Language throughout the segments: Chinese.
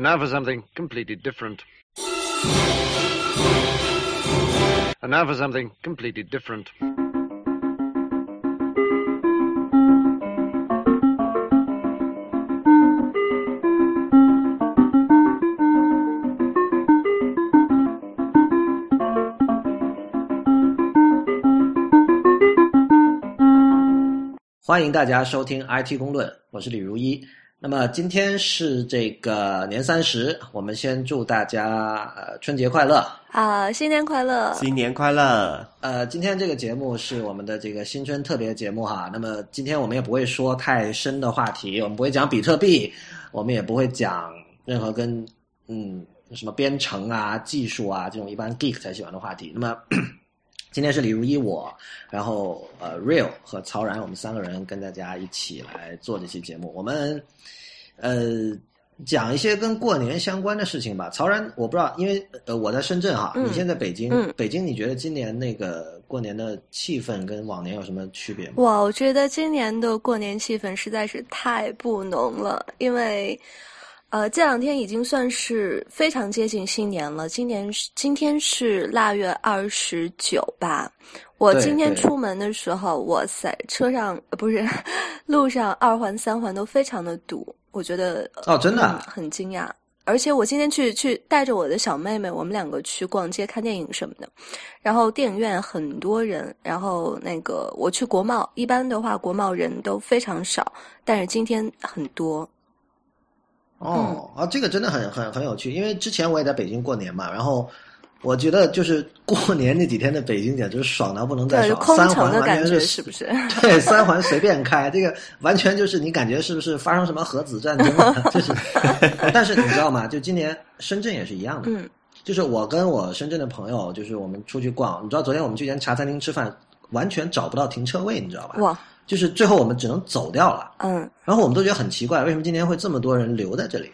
And now for something completely different. And now for something completely different. 欢迎大家收听 IT 公论，我是李如一。 那么今天是这个年三十，我们先祝大家呃春节快乐。啊，新年快乐！新年快乐！呃，今天这个节目是我们的这个新春特别节目哈。那么今天我们也不会说太深的话题，我们不会讲比特币，我们也不会讲任何跟嗯什么编程啊、技术啊这种一般 geek 才喜欢的话题。那么今天是李如一我，然后呃 Real 和曹然，我们三个人跟大家一起来做这期节目。我们呃讲一些跟过年相关的事情吧。曹然，我不知道，因为呃我在深圳哈，嗯你现在北京，嗯北京你觉得今年那个过年的气氛跟往年有什么区别吗？哇，我觉得今年的过年气氛实在是太不浓了，因为，呃，这两天已经算是非常接近新年了。今年是今天是腊月二十九吧。我今天出门的时候，哇塞，车上呃不是 路上二环三环都非常的堵，我觉得哦，真的啊、嗯很惊讶。而且我今天去去带着我的小妹妹，我们两个去逛街、看电影什么的。然后电影院很多人，然后那个我去国贸，一般的话国贸人都非常少，但是今天很多。哦，啊，这个真的很很很有趣，因为之前我也在北京过年嘛，然后我觉得就是过年那几天的北京简直是爽到不能再，爽，三环完全是觉是不是？对，三环随便开，这个完全就是你感觉是不是发生什么核子战争了？就是，但是你知道吗？就今年深圳也是一样的，嗯，就是我跟我深圳的朋友，就是我们出去逛，你知道昨天我们去一间茶餐厅吃饭，完全找不到停车位，你知道吧？哇，就是最后我们只能走掉了，嗯，然后我们都觉得很奇怪，为什么今年会这么多人留在这里？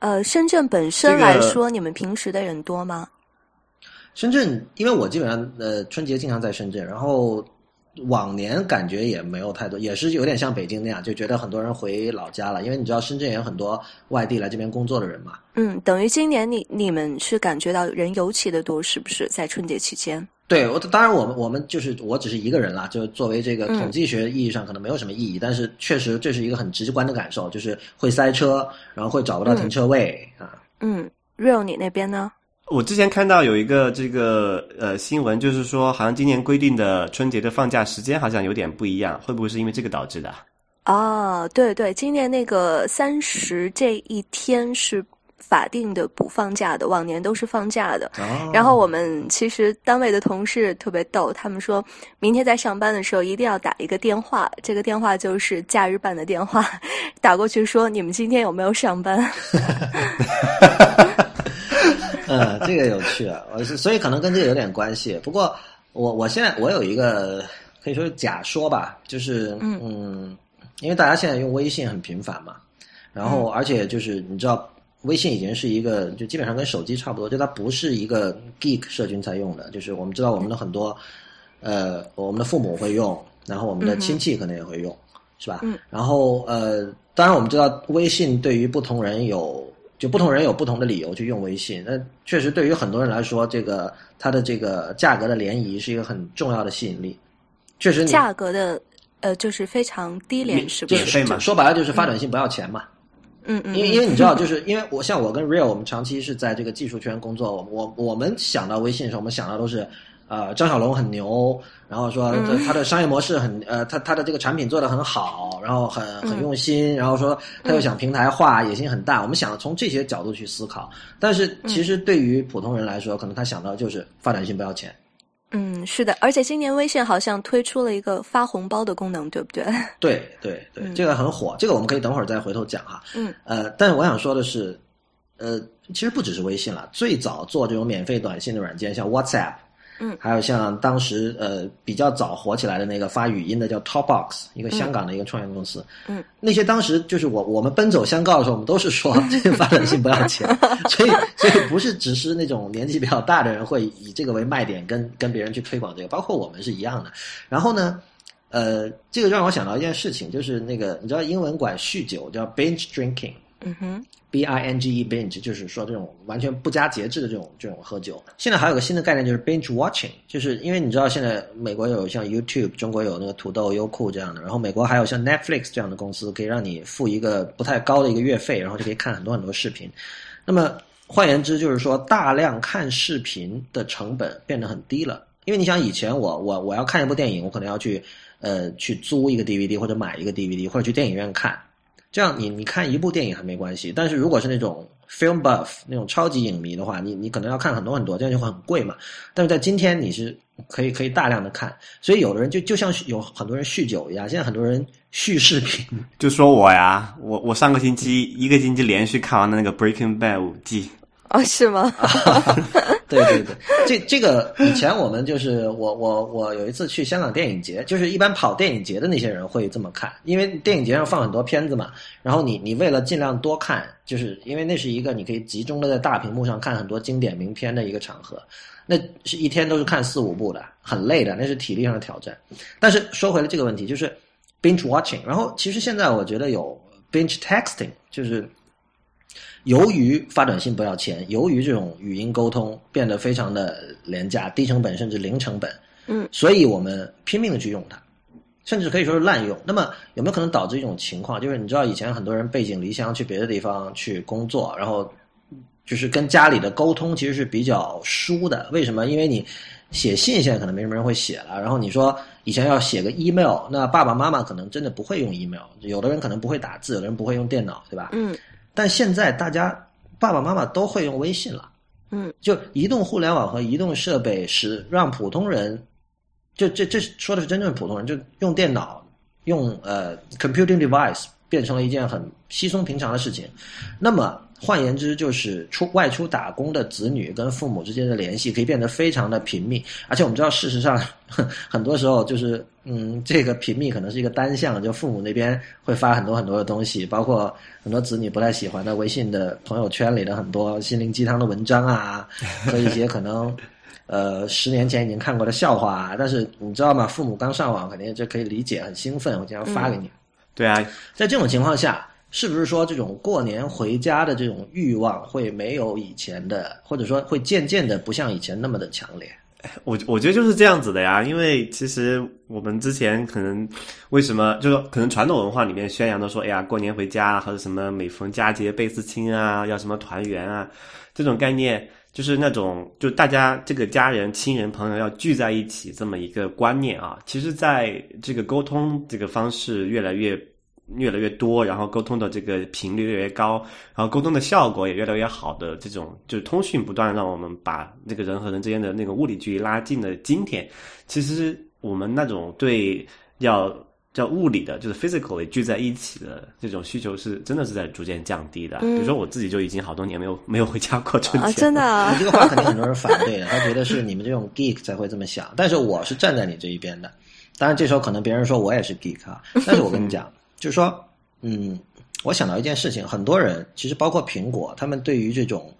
呃，深圳本身这个来说，你们平时的人多吗？深圳，因为我基本上呃春节经常在深圳，然后往年感觉也没有太多，也是有点像北京那样，就觉得很多人回老家了，因为你知道深圳也有很多外地来这边工作的人嘛。嗯，等于今年你你们是感觉到人尤其的多，是不是？在春节期间？对，我当然我们我们就是我只是一个人啦，就作为这个嗯统计学意义上可能没有什么意义，但是确实这是一个很直观的感受，就是会塞车，然后会找不到停车位、啊。嗯，real 你那边呢？我之前看到有一个这个呃新闻，就是说好像今年规定的春节的放假时间好像有点不一样，会不会是因为这个导致的？哦，对对，今年那个三十这一天是法定的不放假的，往年都是放假的。哦然后我们其实单位的同事特别逗，他们说明天在上班的时候一定要打一个电话，这个电话就是假日办的电话，打过去说你们今天有没有上班？嗯，这个有趣啊，我是所以可能跟这个有点关系。不过我我现在我有一个可以说是假说吧，就是嗯因为大家现在用微信很频繁嘛，然后而且就是你知道。微信已经是一个，就基本上跟手机差不多，就它不是一个 geek 社群才用的，就是我们知道我们的很多，呃，我们的父母会用，然后我们的亲戚可能也会用，是吧？嗯。然后呃，当然我们知道微信对于不同人有，就不同人有不同的理由去用微信。那确实对于很多人来说，这个它的这个价格的联谊是一个很重要的吸引力。确实你，价格的呃就是非常低廉，是不？就是费嘛说白了就是发短信不要钱嘛。嗯嗯，因为因为你知道，就是 因为我像我跟 Real，我们长期是在这个技术圈工作，我我我们想到微信的时候，我们想到都是，呃，张小龙很牛，然后说嗯。他的商业模式很，呃，他他的这个产品做得很好，然后很嗯。很用心，然后说他又想平台化，野心很大，我们想从这些角度去思考。但是嗯。其实对于普通人来说，可能他想到就是发展性不要钱。嗯是的，而且今年微信好像推出了一个发红包的功能，对不对？对 对对，嗯这个很火，这个我们可以等会儿再回头讲哈。嗯呃，但是我想说的是，呃，其实不只是微信了，最早做这种免费短信的软件，像 WhatsApp，嗯。还有像当时呃比较早火起来的那个发语音的叫 Topbox，一个香港的一个创业公司，嗯，那些当时就是我我们奔走相告的时候，我们都是说 这个发短信不要钱，所以所以不是只是那种年纪比较大的人会以这个为卖点跟跟别人去推广这个，包括我们是一样的。然后呢，呃，这个让我想到一件事情，就是那个你知道英文管酗酒叫 binge drinking，嗯哼，B I N G E binge 就是说这种完全不加节制的这种这种喝酒。现在还有个新的概念就是 binge watching，就是因为你知道现在美国有像 YouTube，中国有那个土豆、优酷这样的，然后美国还有像 Netflix 这样的公司，可以让你付一个不太高的一个月费，然后就可以看很多很多视频。那么换言之，就是说大量看视频的成本变得很低了。因为你想，以前我我我要看一部电影，我可能要去呃去租一个 DVD 或者买一个 DVD 或者去电影院看。这样你你看一部电影还没关系，但是如果是那种 film buff 那种超级影迷的话，你你可能要看很多很多，这样就会很贵嘛。但是在今天你是可以可以大量的看，所以有的人就就像有很多人酗酒一样，现在很多人酗视频，就说我呀，我我上个星期一个星期连续看完的那个《Breaking Bad》五季，哦，是吗？对对对，这这个以前我们就是我我我有一次去香港电影节，就是一般跑电影节的那些人会这么看，因为电影节上放很多片子嘛，然后你你为了尽量多看，就是因为那是一个你可以集中的在大屏幕上看很多经典名片的一个场合，那是一天都是看四五部的，很累的，那是体力上的挑战。但是说回了这个问题，就是 binge watching，然后其实现在我觉得有 binge texting，就是。由于发短信不要钱，由于这种语音沟通变得非常的廉价、低成本甚至零成本，嗯，所以我们拼命的去用它，甚至可以说是滥用。那么有没有可能导致一种情况，就是你知道以前很多人背井离乡去别的地方去工作，然后就是跟家里的沟通其实是比较疏的。为什么？因为你写信现在可能没什么人会写了，然后你说以前要写个 email，那爸爸妈妈可能真的不会用 email，有的人可能不会打字，有的人不会用电脑，对吧？嗯但现在大家爸爸妈妈都会用微信了，嗯，就移动互联网和移动设备使让普通人，就这这说的是真正普通人，就用电脑用呃 computing device 变成了一件很稀松平常的事情。那么换言之，就是出外出打工的子女跟父母之间的联系可以变得非常的频密，而且我们知道，事实上很多时候就是，嗯，这个频密可能是一个单向，就父母那边会发很多很多的东西，包括很多子女不太喜欢的微信的朋友圈里的很多心灵鸡汤的文章啊，和一些可能。呃，十年前已经看过的笑话啊，但是你知道吗？父母刚上网，肯定就可以理解，很兴奋，我经常发给你。对啊，在这种情况下，是不是说这种过年回家的这种欲望会没有以前的，或者说会渐渐的不像以前那么的强烈？我我觉得就是这样子的呀，因为其实我们之前可能为什么就是可能传统文化里面宣扬的说，哎呀，过年回家或者什么每逢佳节倍思亲啊，要什么团圆啊，这种概念就是那种就大家这个家人、亲人、朋友要聚在一起这么一个观念啊，其实在这个沟通这个方式越来越。越来越多，然后沟通的这个频率越来越高，然后沟通的效果也越来越好的这种，就是通讯不断让我们把那个人和人之间的那个物理距离拉近的今天，其实我们那种对要叫物理的，就是 physically 聚在一起的这种需求是真的是在逐渐降低的。嗯比如说我自己就已经好多年没有没有回家过春节啊，真的啊你 这个话肯定很多人反对的，他觉得是你们这种 geek 才会这么想，但是我是站在你这一边的。当然，这时候可能别人说我也是 geek 啊，但是我跟你讲，就是说，嗯，我想到一件事情，很多人其实包括苹果，他们对于这种，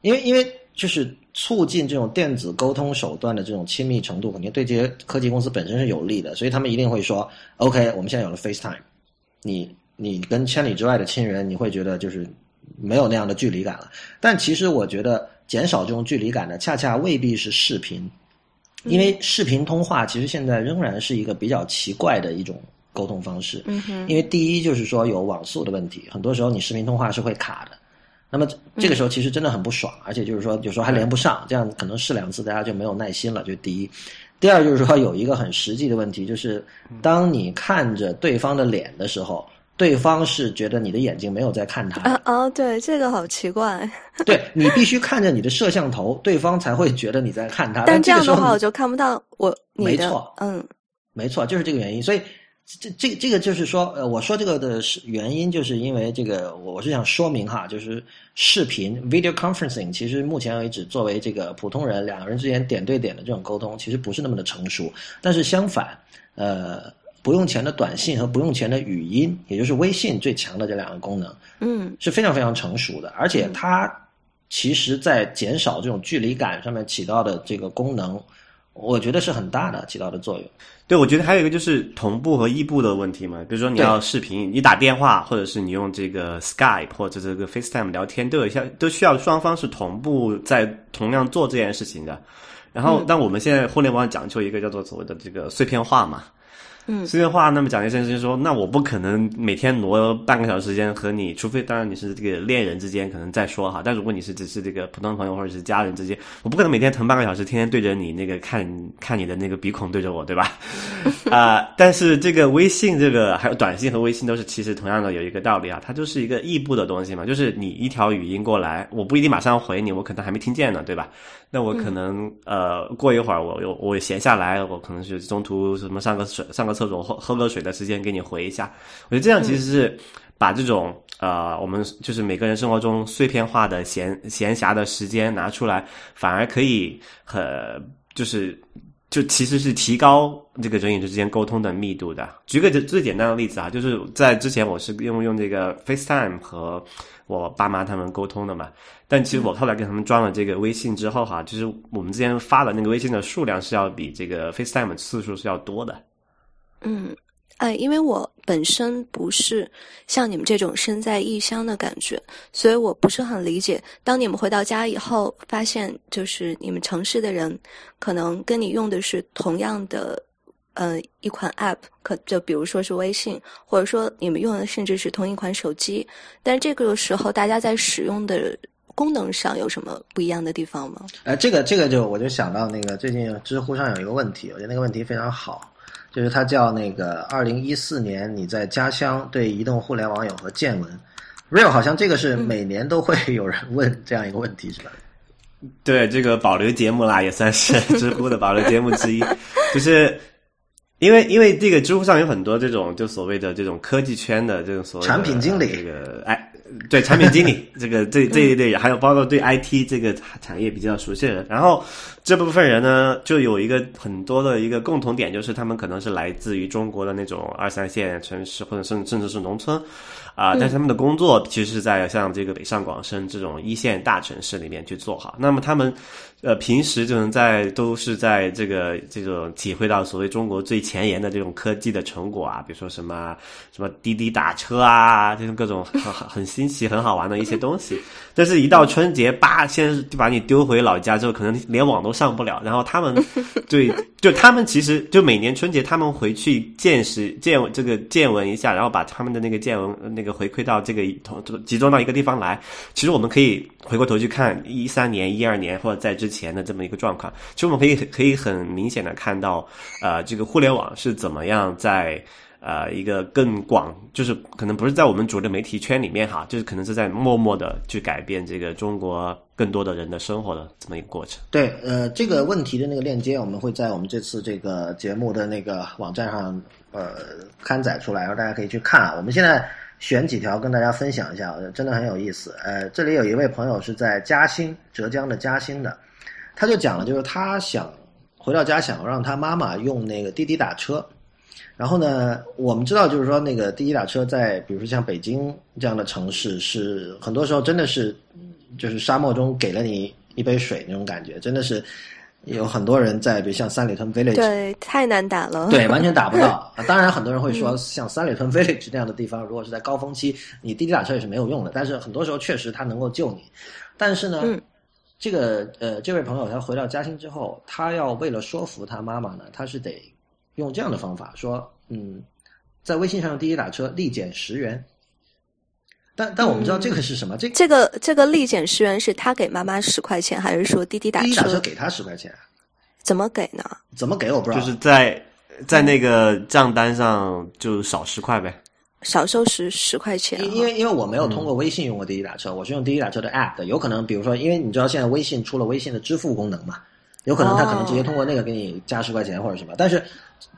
因为因为就是促进这种电子沟通手段的这种亲密程度，肯定对这些科技公司本身是有利的，所以他们一定会说，OK，我们现在有了 FaceTime，你你跟千里之外的亲人，你会觉得就是没有那样的距离感了。但其实我觉得减少这种距离感的，恰恰未必是视频，因为视频通话其实现在仍然是一个比较奇怪的一种沟通方式。嗯哼，因为第一就是说有网速的问题，很多时候你视频通话是会卡的。那么这个时候其实真的很不爽，而且就是说有时候还连不上，这样可能试两次大家就没有耐心了。就第一。第二就是说有一个很实际的问题，就是当你看着对方的脸的时候，对方是觉得你的眼睛没有在看他的，啊啊，对，这个好奇怪。对你必须看着你的摄像头，对方才会觉得你在看他。但这样的话，我就看不到我没错嗯没错，就是这个原因。所以这这这个就是说，呃，我说这个的是原因，就是因为这个，我我是想说明哈，就是视频 video conferencing，其实目前为止作为这个普通人两个人之间点对点的这种沟通，其实不是那么的成熟。但是相反，呃，不用钱的短信和不用钱的语音，也就是微信最强的这两个功能，嗯是非常非常成熟的，而且它其实在减少这种距离感上面起到的这个功能，我觉得是很大的起到的作用。对，我觉得还有一个就是同步和异步的问题嘛。比如说你要视频，你打电话，或者是你用这个 Skype 或者这个 FaceTime 聊天，都有一些都需要双方是同步在同样做这件事情的。然后，但我们现在互联网讲究一个叫做所谓的这个碎片化嘛。嗯，碎片化，那么讲一件事情说，那我不可能每天挪半个小时时间和你，除非当然你是这个恋人之间可能再说哈，但如果你是只是这个普通朋友或者是家人之间，我不可能每天腾半个小时，天天对着你那个看 看你的那个鼻孔对着我，对吧？啊，但是这个微信这个还有短信和微信都是其实同样的有一个道理啊，它就是一个异步的东西嘛，就是你一条语音过来，我不一定马上回你，我可能还没听见呢，对吧？那我可能呃过一会儿我有我闲下来，我可能是中途什么上个水上个厕所喝喝个水的时间给你回一下，我觉得这样其实是把这种呃我们就是每个人生活中碎片化的闲闲暇的时间拿出来，反而可以很就是就其实是提高这个人与人之间沟通的密度的。举个最最简单的例子啊，就是在之前我是用用这个 FaceTime 和我爸妈他们沟通的嘛。但其实我后来给他们装了这个微信之后哈，就是我们之前发的那个微信的数量是要比这个 FaceTime 次数是要多的。嗯，哎，因为我本身不是像你们这种身在异乡的感觉，所以我不是很理解。当你们回到家以后，发现就是你们城市的人可能跟你用的是同样的呃一款 App，可就比如说是微信，或者说你们用的甚至是同一款手机，但是这个时候大家在使用的。功能上有什么不一样的地方吗？呃，这个这个就我就想到那个最近知乎上有一个问题，我觉得那个问题非常好，就是它叫那个二零一四年你在家乡对移动互联网有何见闻？real 好像这个是每年都会 有人问这样一个问题，是吧？对，这个保留节目啦，也算是 知乎的保留节目之一，就是因为因为这个知乎上有很多这种就所谓的这种科技圈的这种所谓产品经理，这个哎。对产品经理这个这这一类，还有包括对 IT 这个产业比较熟悉的人，然后这部分人呢，就有一个很多的一个共同点，就是他们可能是来自于中国的那种二三线城市，或者甚甚至是农村。啊，但是他们的工作其实是在像这个北上广深这种一线大城市里面去做好。那么他们，呃，平时就能在都是在这个这种体会到所谓中国最前沿的这种科技的成果啊，比如说什么什么滴滴打车啊，这种各种很很新奇、很好玩的一些东西。但是，一到春节，叭，先就把你丢回老家之后，可能连网都上不了。然后他们，对，就他们其实就每年春节他们回去见识见这个见闻一下，然后把他们的那个见闻那个回馈到这个同集中到一个地方来。其实我们可以回过头去看一三年、一二年或者在之前的这么一个状况。其实我们可以可以很明显的看到，呃，这个互联网是怎么样在。呃，一个更广，就是可能不是在我们主流媒体圈里面哈，就是可能是在默默的去改变这个中国更多的人的生活的这么一个过程。对，呃，这个问题的那个链接，我们会在我们这次这个节目的那个网站上呃刊载出来，然后大家可以去看啊。我们现在选几条跟大家分享一下，真的很有意思。呃，这里有一位朋友是在嘉兴，浙江的嘉兴的，他就讲了，就是他想回到家，想让他妈妈用那个滴滴打车。然后呢，我们知道，就是说，那个滴滴打车在，比如说像北京这样的城市，是很多时候真的是，就是沙漠中给了你一杯水那种感觉，真的是有很多人在，比如像三里屯 Village，对，太难打了，对，完全打不到。当然，很多人会说，像三里屯 Village 这样的地方，如果是在高峰期，你滴滴打车也是没有用的。但是很多时候确实它能够救你。但是呢，这个呃，这位朋友他回到嘉兴之后，他要为了说服他妈妈呢，他是得。用这样的方法说，嗯，在微信上用滴滴打车立减十元，但但我们知道这个是什么？这这个这个立减十元是他给妈妈十块钱，还是说滴滴打车给他十块钱？怎么给呢？怎么给我不知道。就是在在那个账单上就少十块呗，少收十十块钱。因为因为我没有通过微信用过滴滴打车，我是用滴滴打车的 app 的，有可能比如说，因为你知道现在微信出了微信的支付功能嘛，有可能他可能直接通过那个给你加十块钱或者什么，但是。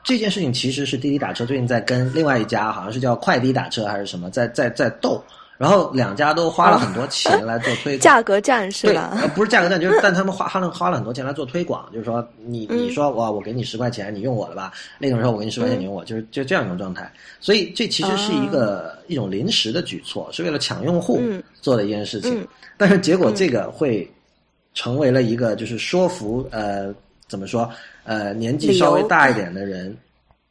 这件事情其实是滴滴打车最近在跟另外一家，好像是叫快滴打车还是什么，在在在斗，然后两家都花了很多钱来做推广。价格战是吧？呃，不是价格战，就是 但他们花花了花了很多钱来做推广，就是说你你说哇，我给你十块钱，你用我的吧，那种时候我给你十块钱，你用我，就是就这样一种状态。所以这其实是一个一种临时的举措，是为了抢用户做的一件事情。但是结果这个会成为了一个就是说服呃怎么说？呃年纪稍微大一点的人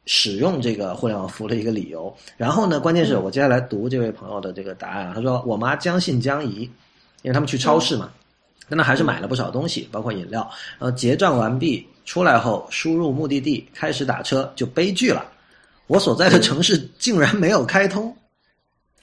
使用这个互联网服务的一个理由。然后呢，关键是我接下来读这位朋友的这个答案啊，他说我妈将信将疑，因为他们去超市嘛，但他还是买了不少东西，包括饮料。然后结账完毕出来后，输入目的地开始打车，就悲剧了，我所在的城市竟然没有开通。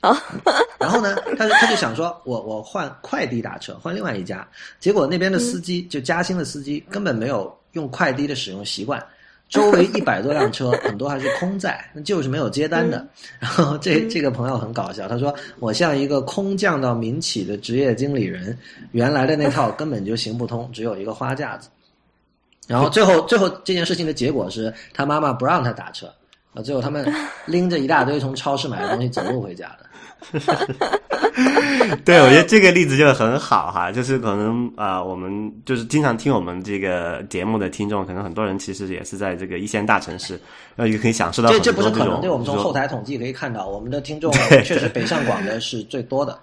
啊，然后呢，他就他就想说，我我换快递打车，换另外一家，结果那边的司机就嘉兴的司机根本没有用快递的使用习惯，周围一百多辆车很多还是空载，那就是没有接单的。然后这这个朋友很搞笑，他说我像一个空降到民企的职业经理人，原来的那套根本就行不通，只有一个花架子。然后最后最后这件事情的结果是他妈妈不让他打车，啊，最后他们拎着一大堆从超市买的东西走路回家的。对，我觉得这个例子就很好哈，就是可能啊、我们就是经常听我们这个节目的听众，可能很多人其实也是在这个一线大城市，然后也可以享受到这这不是可能，我们从后台统计可以看到，我们的听众对确实北上广的是最多的。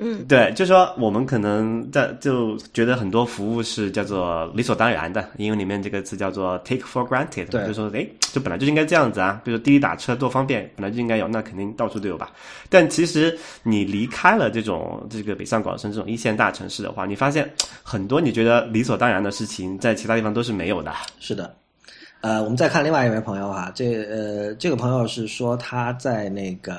嗯对，就说我们可能在就觉得很多服务是叫做理所当然的，英文里面这个词叫做 take for granted，对就说哎，就本来就应该这样子啊，比如说滴滴打车多方便，本来就应该有，那肯定到处都有吧。但其实你离开了这种这个北上广深这种一线大城市的话，你发现很多你觉得理所当然的事情，在其他地方都是没有的。是的，呃，我们再看另外一位朋友哈，这呃这个朋友是说他在那个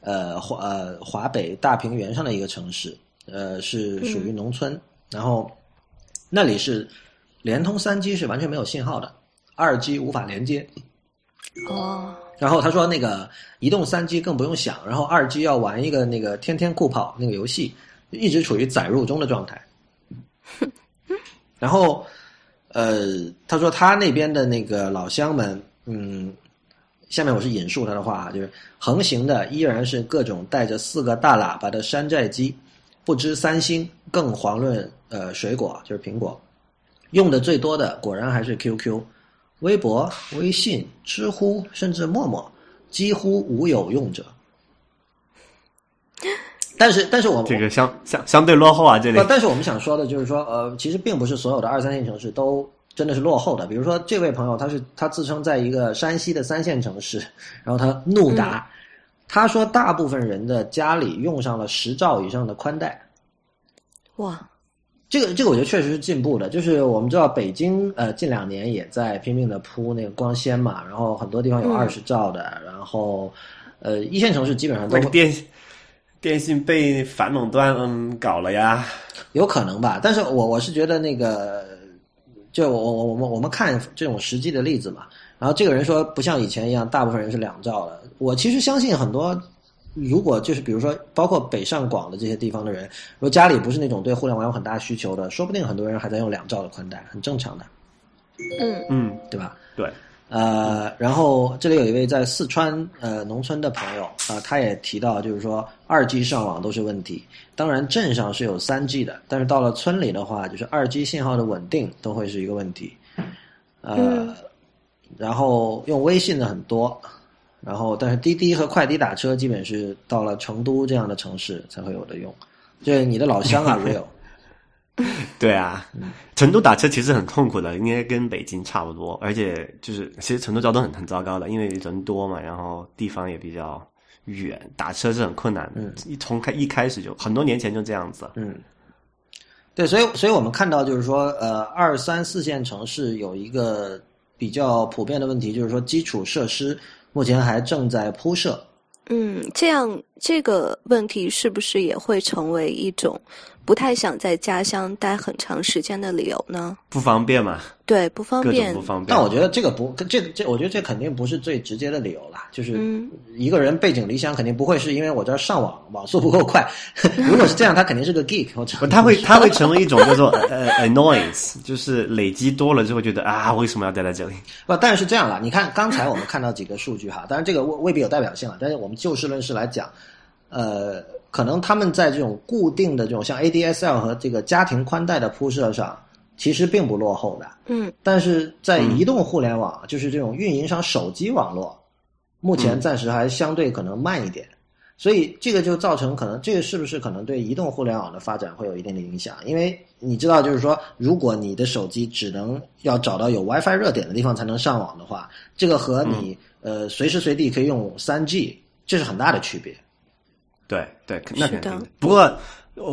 呃华呃华北大平原上的一个城市，呃是属于农村，然后那里是联通三 G 是完全没有信号的，二 G 无法连接。哦，然后他说那个移动三 G 更不用想，然后二 G 要玩一个那个天天酷跑那个游戏，一直处于载入中的状态。然后，呃，他说他那边的那个老乡们，嗯，下面我是引述他的话啊，就是横行的依然是各种带着四个大喇叭的山寨机，不知三星，更遑论呃水果，就是苹果，用的最多的果然还是 QQ。微博、微信、知乎，甚至陌陌，几乎无有用者。但是，但是我们这个相相相对落后啊，这里，但是我们想说的就是说，呃，其实并不是所有的二三线城市都真的是落后的。比如说，这位朋友他是他自称在一个山西的三线城市，然后他怒答，他说大部分人的家里用上了十兆以上的宽带。哇，这个这个我觉得确实是进步的，就是我们知道北京呃近两年也在拼命的铺那个光纤嘛，然后很多地方有嗯二十兆的，然后呃一线城市基本上都那个电电信被反垄断嗯搞了呀，有可能吧，但是我我是觉得那个，就我我我们我们看这种实际的例子嘛，然后这个人说不像以前一样，大部分人是两兆的，我其实相信很多。如果就是比如说，包括北上广的这些地方的人，如果家里不是那种对互联网有很大需求的，说不定很多人还在用两兆的宽带，很正常的，嗯。嗯，对吧？对，呃，然后这里有一位在四川呃农村的朋友啊、他也提到，就是说二 G 上网都是问题。当然镇上是有三 G 的，但是到了村里的话，就是二 G 信号的稳定都会是一个问题。呃，嗯然后用微信的很多，然后但是滴滴和快滴打车基本是到了成都这样的城市才会有的用。就是你的老乡啊，real。对啊，成都打车其实很痛苦的，应该跟北京差不多，而且就是其实成都交通很很糟糕的，因为人多嘛，然后地方也比较远，打车是很困难的。嗯一从开一开始就很多年前就这样子。嗯，对，所以所以我们看到就是说，呃，二三四线城市有一个比较普遍的问题，就是说基础设施目前还正在铺设。嗯，这样这个问题是不是也会成为一种不太想在家乡待很长时间的理由呢？不方便嘛，对，不方便不。方便。但我觉得这个不，这这，我觉得这肯定不是最直接的理由啦。就是嗯一个人背井离乡，肯定不会是因为我这儿上网网速不够快。如果是这样，他肯定是个 geek 或者不，他会他会成为一种叫做 呃 annoyance，就是累积多了之后觉得啊，为什么要待在这里？不，但是这样了，你看刚才我们看到几个数据哈，当然这个未未必有代表性了，但是我们就事论事来讲，呃，可能他们在这种固定的这种像 ADSL 和这个家庭宽带的铺设上，其实并不落后的，嗯但是在移动互联网，就是这种运营商手机网络，目前暂时还相对可能慢一点。所以这个就造成可能这个是不是可能对移动互联网的发展会有一定的影响？因为你知道，就是说，如果你的手机只能要找到有 WiFi 热点的地方才能上网的话，这个和你、呃随时随地可以用三 G，这是很大的区别。对对，那肯定。不过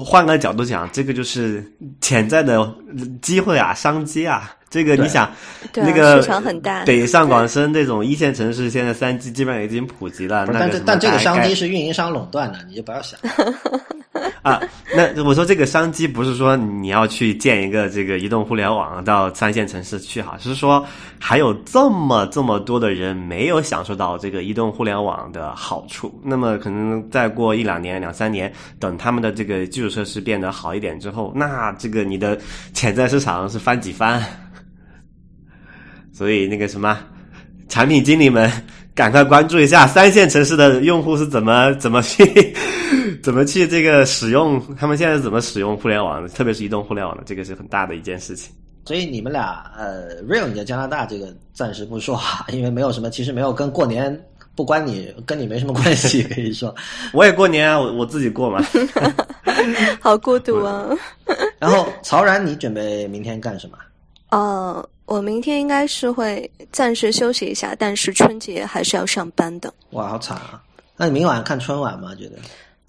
换个角度讲，这个就是潜在的机会啊，商机啊。这个你想，那个市场很大北上广深这种一线城市，现在三 G 基本上已经普及了。但这但这个商机是运营商垄断的，你就不要想。啊，那我说这个商机不是说你要去建一个这个移动互联网到三线城市去哈，是说还有这么这么多的人没有享受到这个移动互联网的好处。那么可能再过一两年、两三年，等他们的这个基础设施变得好一点之后，那这个你的潜在市场是翻几番。所以那个什么，产品经理们赶快关注一下三线城市的用户是怎么怎么去 怎么去这个使用，他们现在是怎么使用互联网的，特别是移动互联网的，这个是很大的一件事情。所以你们俩呃，real 你在加拿大这个暂时不说哈，因为没有什么，其实没有跟过年不关你跟你没什么关系，可以说。我也过年啊，我我自己过嘛。好孤独啊！然后曹然，你准备明天干什么？呃，我明天应该是会暂时休息一下，但是春节还是要上班的。哇，好惨啊！那你明晚看春晚吗？觉得？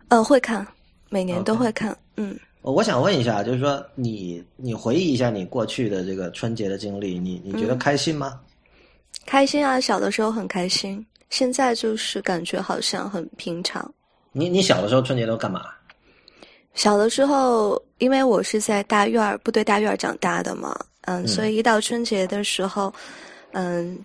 呃，会看，每年都会看。嗯，我我想问一下，就是说你你回忆一下你过去的这个春节的经历，你你觉得开心吗？开心啊，小的时候很开心，现在就是感觉好像很平常。你你小的时候春节都干嘛？小的时候，因为我是在大院儿部队大院儿长大的嘛，嗯，所以一到春节的时候，嗯，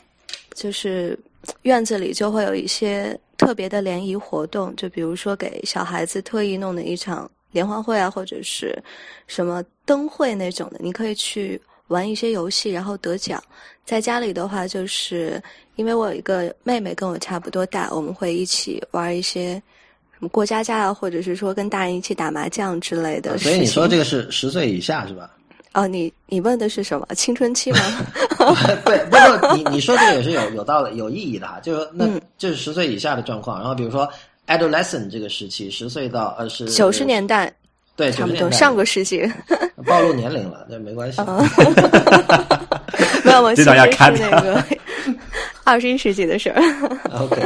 就是院子里就会有一些特别的联谊活动，就比如说给小孩子特意弄的一场联欢会啊，或者是什么灯会那种的，你可以去玩一些游戏，然后得奖。在家里的话，就是因为我有一个妹妹跟我差不多大，我们会一起玩一些。什么过家家啊，或者是说跟大人一起打麻将之类的。所以你说这个是十岁以下是吧？哦，你你问的是什么？青春期吗？对，不过，你你说这个也是有有道理、有意义的哈。就是那嗯这是十岁以下的状况，然后比如说 adolescent 这个时期，十岁到二十九十年代对差不多，上个世纪。暴露年龄了，这没关系。嗯没有，我这现在是段要看那个二十一世纪的事儿。OK，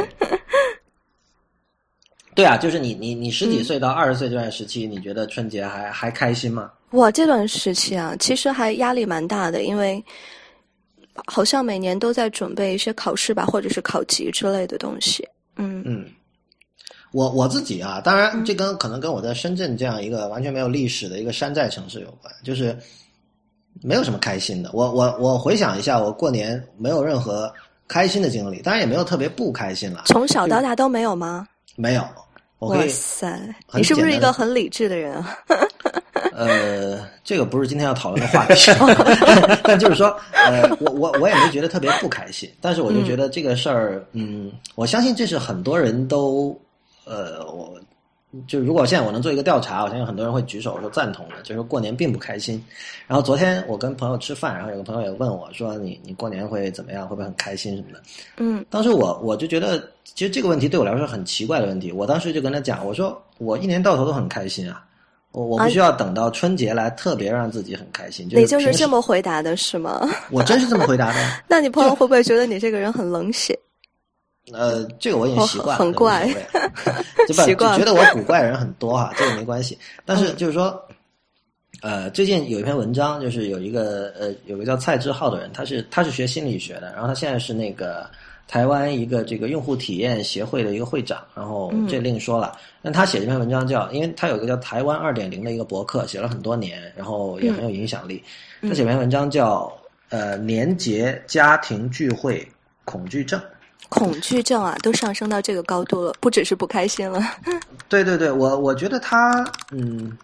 对啊，就是你你你十嗯几岁到二十岁这段时期，你觉得春节还还开心吗？我，这段时期啊，其实还压力蛮大的，因为好像每年都在准备一些考试吧，或者是考级之类的东西。嗯嗯，我我自己啊，当然这跟可能跟我在深圳这样一个完全没有历史的一个山寨城市有关，就是没有什么开心的。我我我回想一下，我过年没有任何开心的经历，当然也没有特别不开心了，从小到大都没有吗？没有。哇塞，你是不是一个很理智的人啊？呃，这个不是今天要讨论的话题，但就是说，呃，我我我也没觉得特别不开心，但是我就觉得这个事儿，嗯，我相信这是很多人都，呃，我就如果现在我能做一个调查，我相信很多人会举手说赞同的，就是过年并不开心。然后昨天我跟朋友吃饭，然后有个朋友也问我说你你过年会怎么样，会不会很开心什么的？嗯当时我我就觉得，其实这个问题对我来说很奇怪的问题。我当时就跟他讲，我说我一年到头都很开心啊，我我不需要等到春节来特别让自己很开心。你就是这么回答的是吗？我真是这么回答的。那你朋友会不会觉得你这个人很冷血？呃，这个我已经习惯了，很很怪 习惯觉得我古怪的人很多哈，这个没关系。但是就是说，呃，最近有一篇文章，就是有一个呃，有个叫蔡志浩的人，他是他是学心理学的，然后他现在是那个台湾一个这个用户体验协会的一个会长，然后这另说了。那他写这篇文章叫，因为他有一个叫台湾二点零的一个博客，写了很多年，然后也很有影响力。他写篇文章叫呃年节家庭聚会恐惧症。恐惧症啊，都上升到这个高度了，不只是不开心了。对对对，我我觉得他嗯，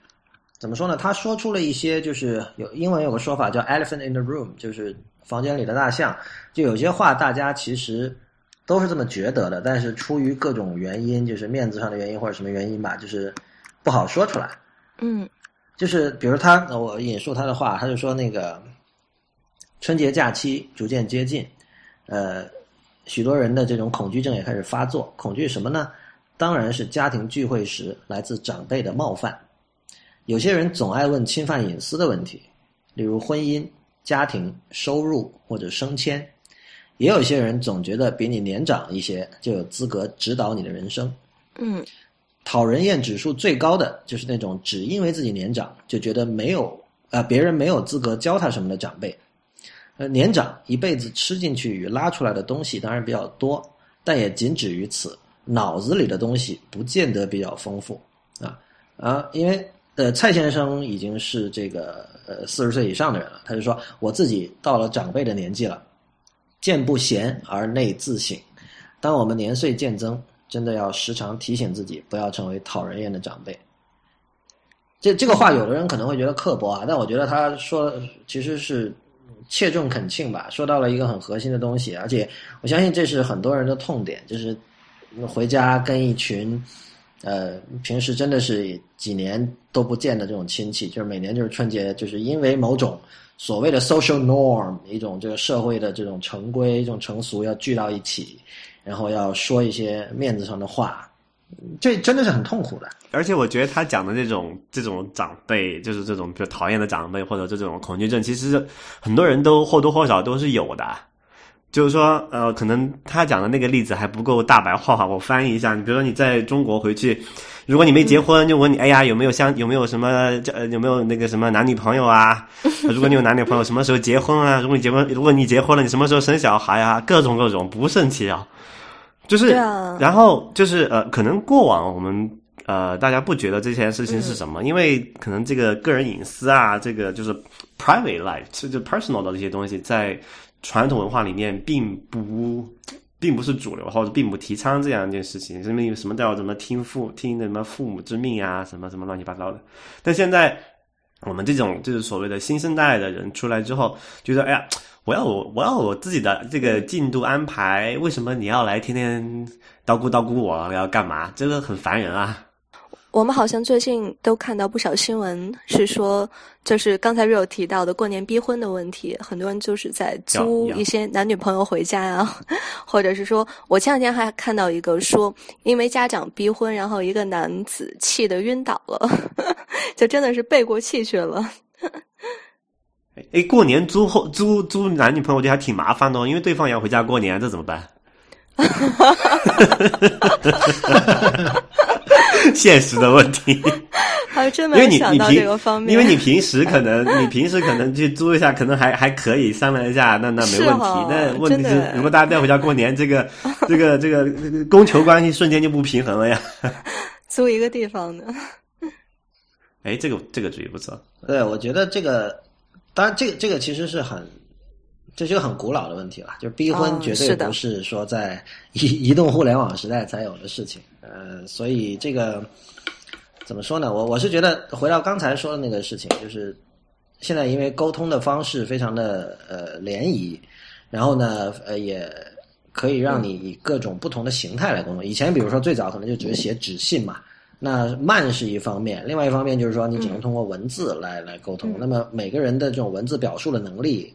怎么说呢？他说出了一些，就是有英文有个说法叫 “elephant in the room”，就是房间里的大象。就有些话大家其实都是这么觉得的，但是出于各种原因，就是面子上的原因或者什么原因吧，就是不好说出来。嗯就是比如他，我引述他的话，他就说那个春节假期逐渐接近，呃，许多人的这种恐惧症也开始发作。恐惧什么呢？当然是家庭聚会时来自长辈的冒犯。有些人总爱问侵犯隐私的问题，例如婚姻、家庭、收入或者升迁；也有些人总觉得比你年长一些就有资格指导你的人生。嗯，讨人厌指数最高的就是那种只因为自己年长就觉得没有呃别人没有资格教他什么的长辈。呃，年长一辈子吃进去与拉出来的东西当然比较多，但也仅止于此。脑子里的东西不见得比较丰富啊啊，因为呃蔡先生已经是这个呃四十岁以上的人了，他就说我自己到了长辈的年纪了，见不贤而内自省。当我们年岁渐增，真的要时常提醒自己，不要成为讨人厌的长辈。这这个话，有的人可能会觉得刻薄啊，但我觉得他说其实是切中恳綮吧，说到了一个很核心的东西，而且我相信这是很多人的痛点，就是回家跟一群呃平时真的是几年都不见的这种亲戚，就是每年就是春节，就是因为某种所谓的 social norm 一种这个社会的这种成规、这种成俗要聚到一起，然后要说一些面子上的话，这真的是很痛苦的。而且我觉得他讲的这种这种长辈，就是这种比如讨厌的长辈或者这种恐惧症，其实很多人都或多或少都是有的。就是说，呃，可能他讲的那个例子还不够大白话哈，我翻译一下。你比如说你在中国回去，如果你没结婚，就问你，哎呀，有没有相有没有什么呃有没有那个什么男女朋友啊？如果你有男女朋友，什么时候结婚啊？如果你结婚，如果你结婚了，你什么时候生小孩啊？各种各种不胜其扰。就是，啊然后就是呃，可能过往我们呃大家不觉得这件事情是什么，因为可能这个个人隐私啊，这个就是 private life，这就 personal 的这些东西，在传统文化里面并不并不是主流，或者并不提倡这样一件事情。什么什么叫什么听父听什么父母之命啊，什么什么乱七八糟的。但现在我们这种就是所谓的新生代的人出来之后，觉得哎呀。我要我我要我自己的这个进度安排，为什么你要来天天叨咕叨咕我要干嘛？这个很烦人啊！我们好像最近都看到不少新闻，是说就是刚才 Rio 提到的过年逼婚的问题，很多人就是在租一些男女朋友回家呀，或者是说我前两天还看到一个说，因为家长逼婚，然后一个男子气得晕倒了，就真的是背过气去了。哎，过年租后租租男女朋友，我觉得还挺麻烦的哦，因为对方也要回家过年，这怎么办？现实的问题，还真因为你没有想到你平这个方面，因为你平时可能你平时可能去租一下，可能还还可以商量一下，那那没问题。那问题是，如果大家带回家过年，这个 这个这个这个供求关系瞬间就不平衡了呀。租一个地方的，哎，这个这个主意不错。对，我觉得这个，当然这个这个其实是很，这是个很古老的问题了，就是逼婚嗯绝对不是说在移 移动互联网时代才有的事情。呃，所以这个怎么说呢？我我是觉得回到刚才说的那个事情，就是现在因为沟通的方式非常的呃联谊，然后呢呃也可以让你以各种不同的形态来沟通。以前比如说最早可能就只是写纸信嘛，那慢是一方面，另外一方面就是说你只能通过文字来、来沟通。那么每个人的这种文字表述的能力，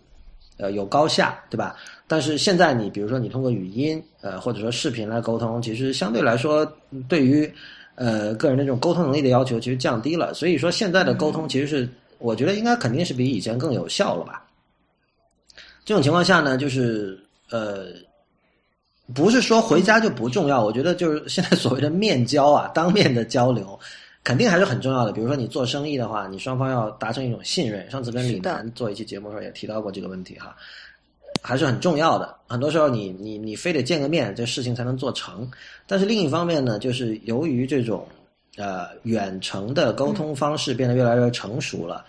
呃，有高下，对吧？但是现在你比如说你通过语音，呃，或者说视频来沟通，其实相对来说对于呃个人的这种沟通能力的要求其实降低了。所以说现在的沟通其实是，我觉得应该肯定是比以前更有效了吧。这种情况下呢，就是呃。不是说回家就不重要，我觉得就是现在所谓的面交啊，当面的交流，肯定还是很重要的。比如说你做生意的话，你双方要达成一种信任。上次跟李楠做一期节目的时候也提到过这个问题哈，还是很重要的。很多时候你你你非得见个面，这事情才能做成。但是另一方面呢，就是由于这种呃远程的沟通方式变得越来越成熟了，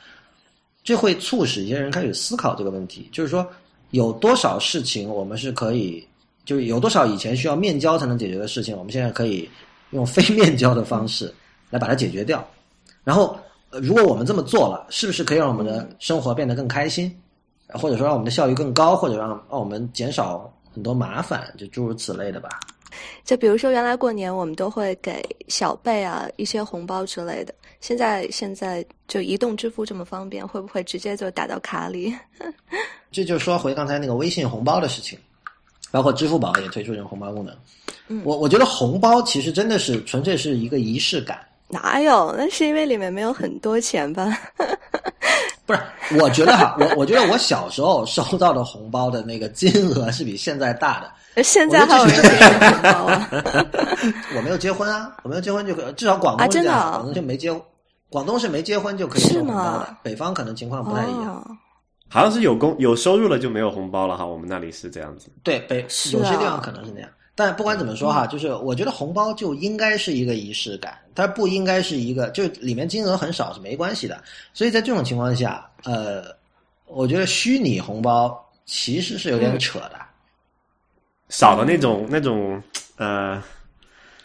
这会促使一些人开始思考这个问题，就是说有多少事情我们是可以。就是有多少以前需要面交才能解决的事情，我们现在可以用非面交的方式来把它解决掉。然后，呃如果我们这么做了，是不是可以让我们的生活变得更开心，或者说让我们的效率更高，或者让让我们减少很多麻烦，就诸如此类的吧？就比如说原来过年我们都会给小辈啊一些红包之类的，现在现在就移动支付这么方便，会不会直接就打到卡里？这就说回刚才那个微信红包的事情。包括支付宝也推出这种红包功能。嗯我我觉得红包其实真的是纯粹是一个仪式感。哪有？那是因为里面没有很多钱吧？不是，我觉得哈，我我觉得我小时候收到的红包的那个金额是比现在大的。现在还有人给你红包啊？我没有结婚啊，我没有结婚就可以，至少广啊东是这样，真的啊广东就没结，广东是没结婚就可以是收红包北方可能情况不太一样。哦好像是有工有收入了就没有红包了哈，我们那里是这样子。对，北是有些地啊方可能是那样，但不管怎么说哈，就是我觉得红包就应该是一个仪式感，它不应该是一个就里面金额很少是没关系的。所以在这种情况下，呃，我觉得虚拟红包其实是有点扯的。少了那种那种呃，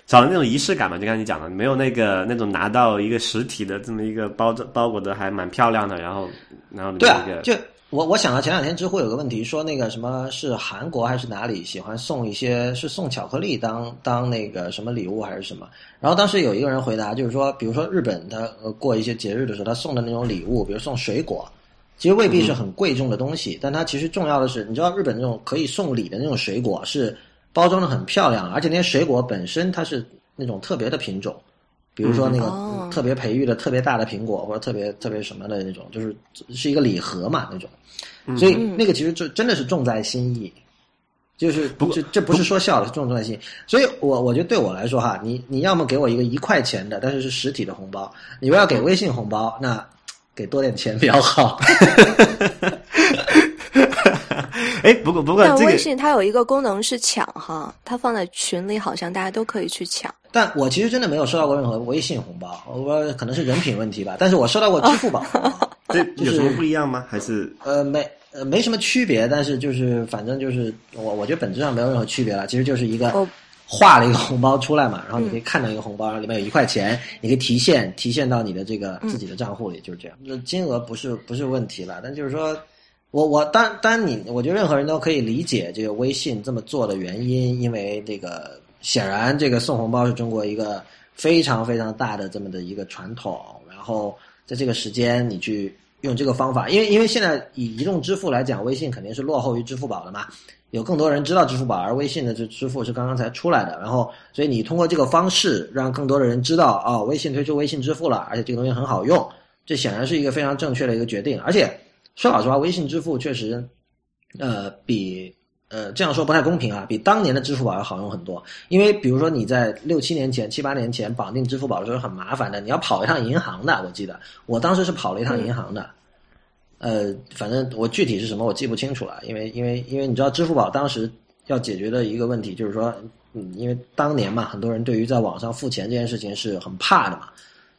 少了那种仪式感嘛，就刚才你讲的，没有那个那种拿到一个实体的这么一个包着包裹的还蛮漂亮的，然后然后里对啊就我我想到前两天知乎有个问题，说那个什么是韩国还是哪里喜欢送一些是送巧克力当当那个什么礼物还是什么？然后当时有一个人回答，就是说，比如说日本他呃过一些节日的时候，他送的那种礼物，比如送水果，其实未必是很贵重的东西，但它其实重要的是，你知道日本那种可以送礼的那种水果是包装的很漂亮，而且那些水果本身它是那种特别的品种。比如说那个哦特别培育的特别大的苹果，或者特别特别什么的那种，就是是一个礼盒嘛那种，所以那个其实就真的是重在心意，就是不过这这不是说笑的，是重在心意。所以我我觉得对我来说哈，你你要么给我一个一块钱的，但是是实体的红包，你要给微信红包，那给多点钱比较好。哎，不过不过但微这个信它有一个功能是抢哈，它放在群里，好像大家都可以去抢。但我其实真的没有收到过任何微信红包，我可能是人品问题吧，但是我收到过支付宝。这有什么就是不一样吗？还是呃，没呃没什么区别，但是就是反正就是我我觉得本质上没有任何区别了，其实就是一个哦画了一个红包出来嘛，然后你可以看到一个红包，然后里面有一块钱，你可以提现提现到你的这个自己的账户里，就是这样。那金额不是不是问题了，但就是说。我我当当你，我觉得任何人都可以理解这个微信这么做的原因，因为这个显然这个送红包是中国一个非常非常大的这么的一个传统，然后在这个时间你去用这个方法，因为因为现在以移动支付来讲，微信肯定是落后于支付宝的嘛，有更多人知道支付宝，而微信的这支付是刚刚才出来的，然后所以你通过这个方式让更多的人知道啊、微信推出微信支付了，而且这个东西很好用，这显然是一个非常正确的一个决定，而且说老实话，微信支付确实，呃，比呃这样说不太公平啊，比当年的支付宝要好用很多。因为比如说你在六七年前、七八年前绑定支付宝的时候很麻烦的，你要跑一趟银行的。我记得我当时是跑了一趟银行的，呃，反正我具体是什么我记不清楚了，因为因为因为你知道支付宝当时要解决的一个问题就是说，嗯，因为当年嘛，很多人对于在网上付钱这件事情是很怕的嘛。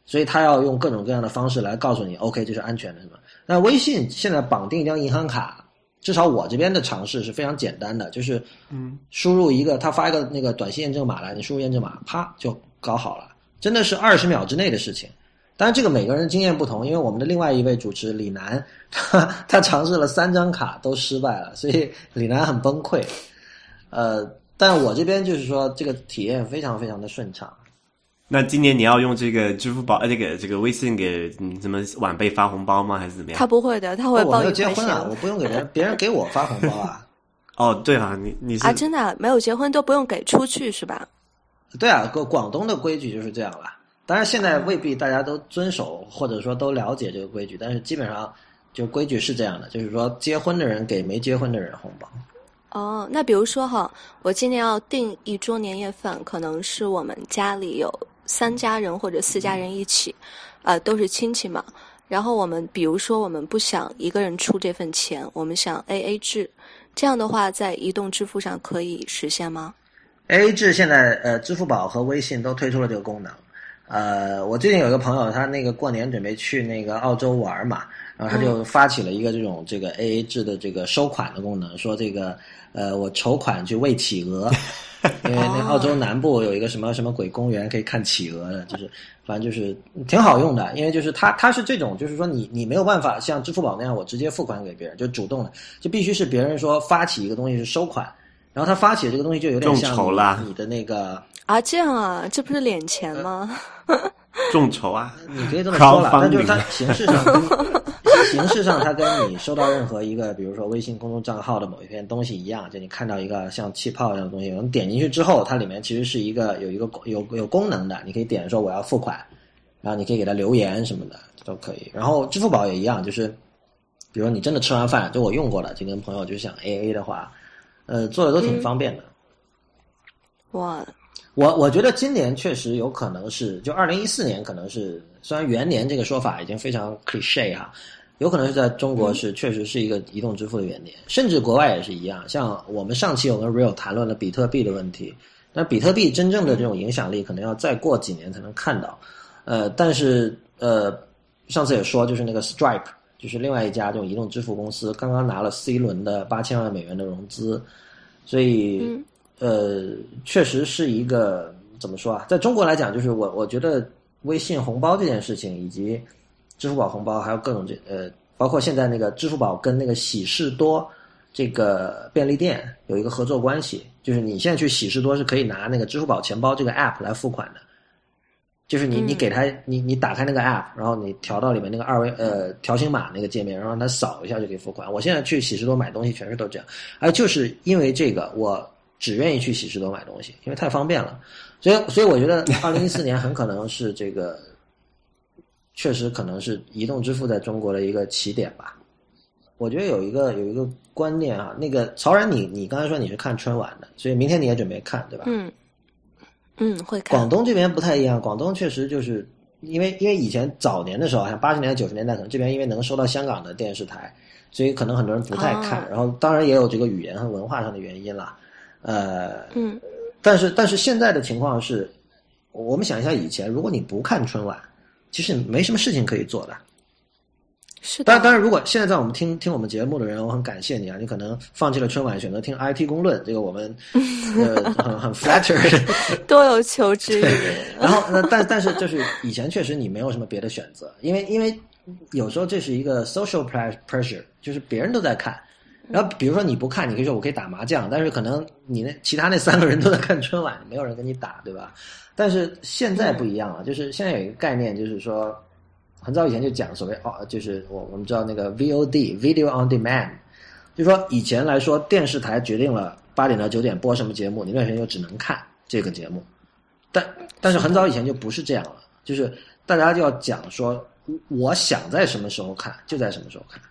所以他要用各种各样的方式来告诉你，OK，这是安全的，是吧？那微信现在绑定一张银行卡，至少我这边的尝试是非常简单的，就是嗯，输入一个，他发一个那个短信验证码来，你输入验证码，啪就搞好了，真的是二十秒之内的事情。当然，这个每个人经验不同，因为我们的另外一位主持李楠，他他尝试了三张卡都失败了，所以李楠很崩溃。呃，但我这边就是说，这个体验非常非常的顺畅。那今年你要用这个支付宝呃这个这个微信给嗯什么晚辈发红包吗？还是怎么样？他不会的，他会我没有报一块结婚啊，我不用给别人，别人给我发红包啊。哦，对啊，你你是啊！真的啊没有结婚都不用给出去是吧？对啊，广广东的规矩就是这样了。当然，现在未必大家都遵守，或者说都了解这个规矩，但是基本上就规矩是这样的，就是说结婚的人给没结婚的人红包。哦，那比如说哈，我今年要订一桌年夜饭，可能是我们家里有三家人或者四家人一起，啊，都是亲戚嘛。然后我们比如说我们不想一个人出这份钱，我们想 A A 制，这样的话在移动支付上可以实现吗？A A 制现在呃，支付宝和微信都推出了这个功能。呃，我最近有一个朋友，他那个过年准备去那个澳洲玩嘛，然后他就发起了一个这种这个 A A 制的这个收款的功能，说这个呃，我筹款去喂企鹅，因为那澳洲南部有一个什么什么鬼公园可以看企鹅的，就是反正就是挺好用的，因为就是它它是这种，就是说你你没有办法像支付宝那样，我直接付款给别人，就主动的，就必须是别人说发起一个东西是收款，然后他发起这个东西就有点像众筹啦你你的那个。啊，这样啊，这不是敛钱吗？众筹啊，你可以这么说了但就是它形式上跟形式上它跟你收到任何一个，比如说微信公众账号的某一篇东西一样，就你看到一个像气泡一样的东西，你点进去之后，它里面其实是一个有一个有有功能的，你可以点说我要付款，然后你可以给他留言什么的都可以。然后支付宝也一样，就是比如你真的吃完饭，就我用过了，就跟朋友就想 A A 的话，呃，做的都挺方便的。哇，我我觉得今年确实有可能是，就二零一四年可能是，虽然元年这个说法已经非常 cliche 哈，有可能是在中国是确实是一个移动支付的元年，甚至国外也是一样。像我们上期我跟 Real 谈论了比特币的问题，那比特币真正的这种影响力可能要再过几年才能看到。呃，但是呃，上次也说就是那个 Stripe，就是另外一家这种移动支付公司，刚刚拿了 C 轮的八千万美元的融资，所以。呃，确实是一个怎么说啊？在中国来讲，就是我我觉得微信红包这件事情，以及支付宝红包，还有各种这呃，包括现在那个支付宝跟那个喜事多这个便利店有一个合作关系，就是你现在去喜事多是可以拿那个支付宝钱包这个 app 来付款的，就是你你给他你你打开那个 app，然后你调到里面那个二维呃条形码那个界面，然后让他扫一下就可以付款。我现在去喜事多买东西全是都这样，而就是因为这个我。只愿意去喜事多买东西，因为太方便了。所以，所以我觉得二零一四年很可能是这个，确实可能是移动支付在中国的一个起点吧。我觉得有一个有一个观念啊，那个曹然，你你刚才说你是看春晚的，所以明天你也准备看对吧？嗯嗯，会看。广东这边不太一样，广东确实就是因为因为以前早年的时候，像八十年代九十年代，可能这边因为能收到香港的电视台，所以可能很多人不太看。然后当然也有这个语言和文化上的原因了。呃，嗯，但是但是现在的情况是，我们想一下以前，如果你不看春晚，其实没什么事情可以做的。是的。当然，当然，如果现在在我们听听我们节目的人，我很感谢你啊，你可能放弃了春晚，选择听 IT 公论，这个我们 呃很很 flatter，多有求知欲。然后，那但但是就是以前确实你没有什么别的选择，因为因为有时候这是一个 social pressure，就是别人都在看。然后，比如说你不看，你可以说我可以打麻将，但是可能你那其他那三个人都在看春晚，没有人跟你打，对吧？但是现在不一样了，就是现在有一个概念，就是说很早以前就讲所谓哦，就是我我们知道那个 VOD Video on Demand，就是说以前来说电视台决定了八点到九点播什么节目，你那时候就只能看这个节目，但但是很早以前就不是这样了，就是大家就要讲说，我想在什么时候看就在什么时候看。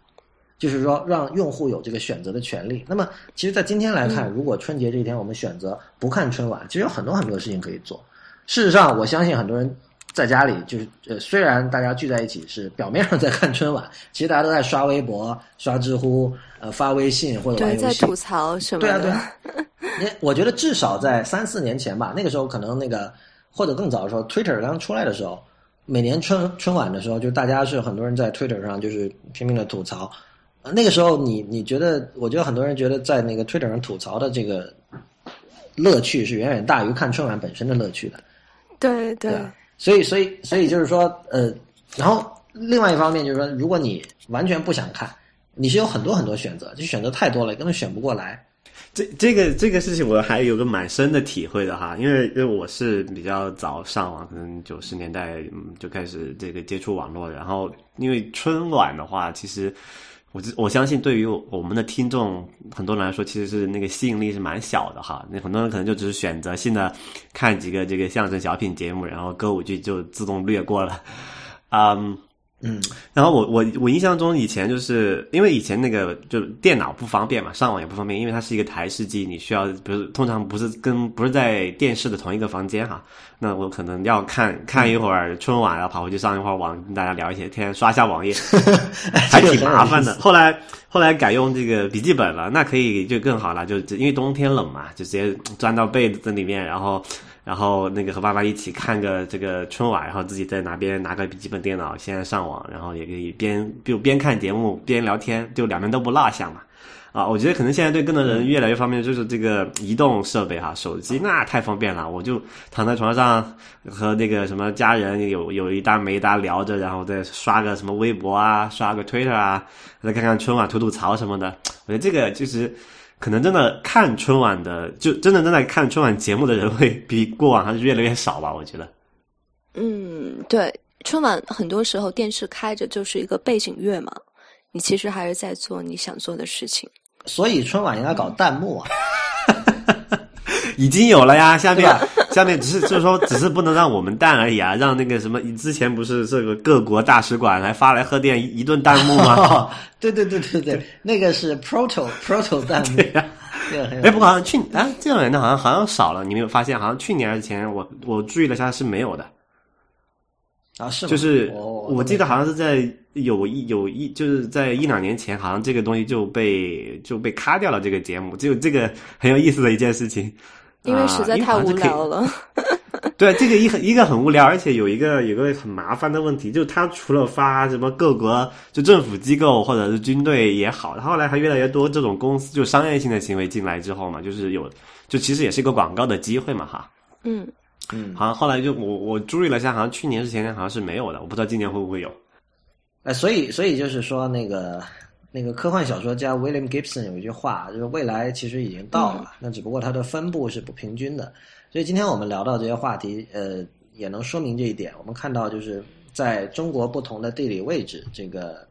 就是说，让用户有这个选择的权利。那么，其实，在今天来看，如果春节这一天我们选择不看春晚，其实有很多很多事情可以做。事实上，我相信很多人在家里，就是呃，虽然大家聚在一起是表面上在看春晚，其实大家都在刷微博、刷知乎、呃，发微信或者玩游戏。在吐槽什么？对啊，对啊。你我觉得至少在三四年前吧，那个时候可能那个或者更早的时候，Twitter 刚出来的时候，每年春春晚的时候，就大家是很多人在 Twitter 上就是拼命的吐槽。那个时候，你你觉得？我觉得很多人觉得，在那个 Twitter 上吐槽的这个乐趣是远远大于看春晚本身的乐趣的。对对。所以，所以，所以就是说，呃，然后另外一方面就是说，如果你完全不想看，你是有很多很多选择，就选择太多了，根本选不过来。这这个这个事情，我还有个蛮深的体会的哈，因为因为我是比较早上网，可能九十年代就开始这个接触网络，然后因为春晚的话，其实。我我相信，对于我们的听众很多人来说，其实是那个吸引力是蛮小的哈。那很多人可能就只是选择性的看几个这个相声小品节目，然后歌舞剧就自动略过了，嗯。嗯，然后我我我印象中以前就是因为以前那个就电脑不方便嘛，上网也不方便，因为它是一个台式机，你需要比如通常不是跟不是在电视的同一个房间哈，那我可能要看看一会儿春晚，然后跑回去上一会儿网，跟大家聊一些天，刷一下网页，还挺麻烦的。后来后来改用这个笔记本了，那可以就更好了，就因为冬天冷嘛，就直接钻到被子里面，然后。然后那个和爸爸一起看个这个春晚，然后自己在哪边拿个笔记本电脑，现在上网，然后也可以边就边看节目边聊天，就两边都不落下嘛。啊，我觉得可能现在对更多人越来越方便，就是这个移动设备哈，手机那太方便了，我就躺在床上和那个什么家人有有一搭没一搭聊着，然后再刷个什么微博啊，刷个 Twitter 啊，再看看春晚吐吐槽什么的。我觉得这个就是。可能真的看春晚的，就真的正在看春晚节目的人会比过往还是越来越少吧？我觉得。嗯，对，春晚很多时候电视开着就是一个背景乐嘛，你其实还是在做你想做的事情。所以春晚应该搞弹幕啊，已经有了呀，下面下面只是就是说，只是不能让我们弹而已啊，让那个什么，之前不是这个各国大使馆来发来贺电一一顿弹幕吗？哦，对对对对对，那个是 proto proto 弹幕，对呀哎，不过好像去啊，这两年的好像好像少了，你没有发现？好像去年还是前年，我我注意了一下是没有的，啊是吗就是我我记得好像是在有一有一就是在一两年前，好像这个东西就被就被卡掉了这个节目，就这个很有意思的一件事情。因为实在太无聊了。对，这个一很一个很无聊，而且有一个有个很麻烦的问题，就是他除了发什么各国就政府机构或者是军队也好，后来还越来越多这种公司就商业性的行为进来之后嘛，就是有就其实也是一个广告的机会嘛哈。嗯，嗯，好像后来就我我注意了一下，好像去年是前年好像是没有的，我不知道今年会不会有。哎，所以所以就是说，那个那个科幻小说家 William Gibson 有一句话，就是未来其实已经到了，那只不过它的分布是不平均的。所以今天我们聊到这些话题，呃，也能说明这一点。我们看到就是在中国不同的地理位置，这个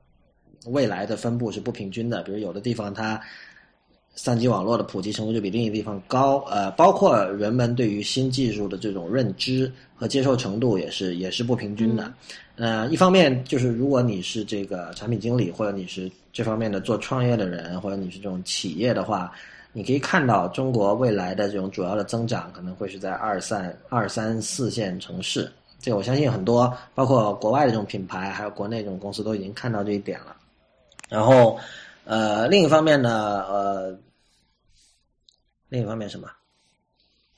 未来的分布是不平均的。比如有的地方它三 G 网络的普及程度就比另一个地方高，呃，包括人们对于新技术的这种认知和接受程度也是也是不平均的。呃，一方面就是如果你是这个产品经理，或者你是这方面的做创业的人，或者你是这种企业的话，你可以看到中国未来的这种主要的增长可能会是在二三二三四线城市。这我相信很多包括国外的这种品牌，还有国内这种公司都已经看到这一点了。然后，呃，另一方面呢，呃，另一方面什么？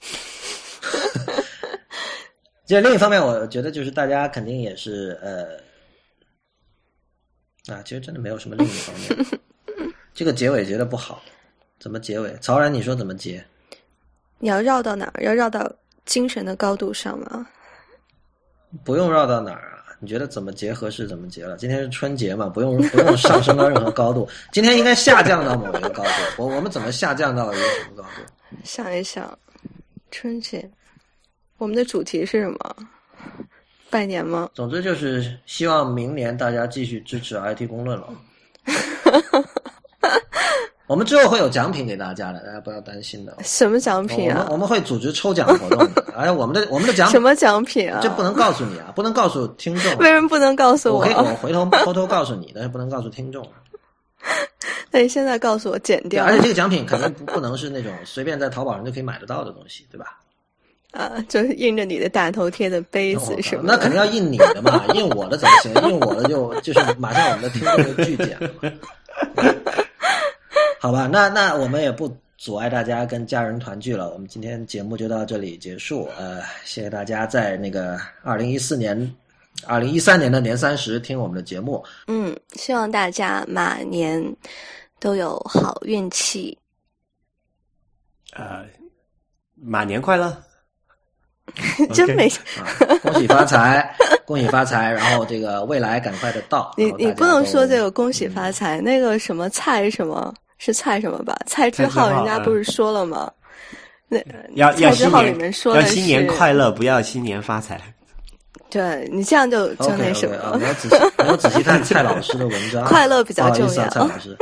这另一方面，我觉得就是大家肯定也是呃，啊，其实真的没有什么另一方面。这个结尾结的不好，怎么结尾？曹然，你说怎么结？你要绕到哪儿？要绕到精神的高度上吗？不用绕到哪儿啊？你觉得怎么结合适怎么结了？今天是春节嘛，不用不用上升到任何高度。今天应该下降到某一个高度。我我们怎么下降到一个什么高度？想一想，春节，我们的主题是什么？拜年吗？总之就是希望明年大家继续支持 IT 公论了。我们之后会有奖品给大家的，大家不要担心的。什么奖品啊？们我们会组织抽奖活动的，而且我们的我们的奖什么奖品啊？这不能告诉你啊，不能告诉听众。为什么不能告诉我可以，我回头偷偷告诉你，但是不能告诉听众。那你现在告诉我，剪掉。而且这个奖品肯定不不能是那种随便在淘宝上就可以买得到的东西，对吧？啊，就是印着你的大头贴的杯子是吗？那肯定要印你的嘛，印我的怎么行？印我的就就是马上我们的听众就拒检了嘛。好吧，那那我们也不阻碍大家跟家人团聚了。我们今天节目就到这里结束。呃，谢谢大家在那个二零一四年、二零一三年的年三十听我们的节目。嗯，希望大家马年都有好运气。呃，马年快乐！真没啊，恭喜发财，恭喜发财！然后这个未来赶快的到。你你不能说这个恭喜发财，那个什么蔡什么是蔡什么吧？蔡之浩人家不是说了吗？那要要新年里面说要新年快乐，不要新年发财。对你这样就就那什么了。没有仔细没有仔细 看蔡老师的文章，快乐比较重要。啊、蔡老师，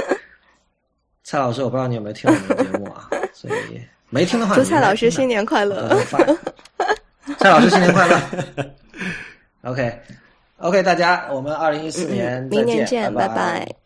蔡老师，我不知道你有没有听我们的节目啊？所以没听的话，祝蔡老师新年快乐。蔡老师新年快乐。OK，OK，、okay, 大家，我们二零一四年明年见，拜拜拜。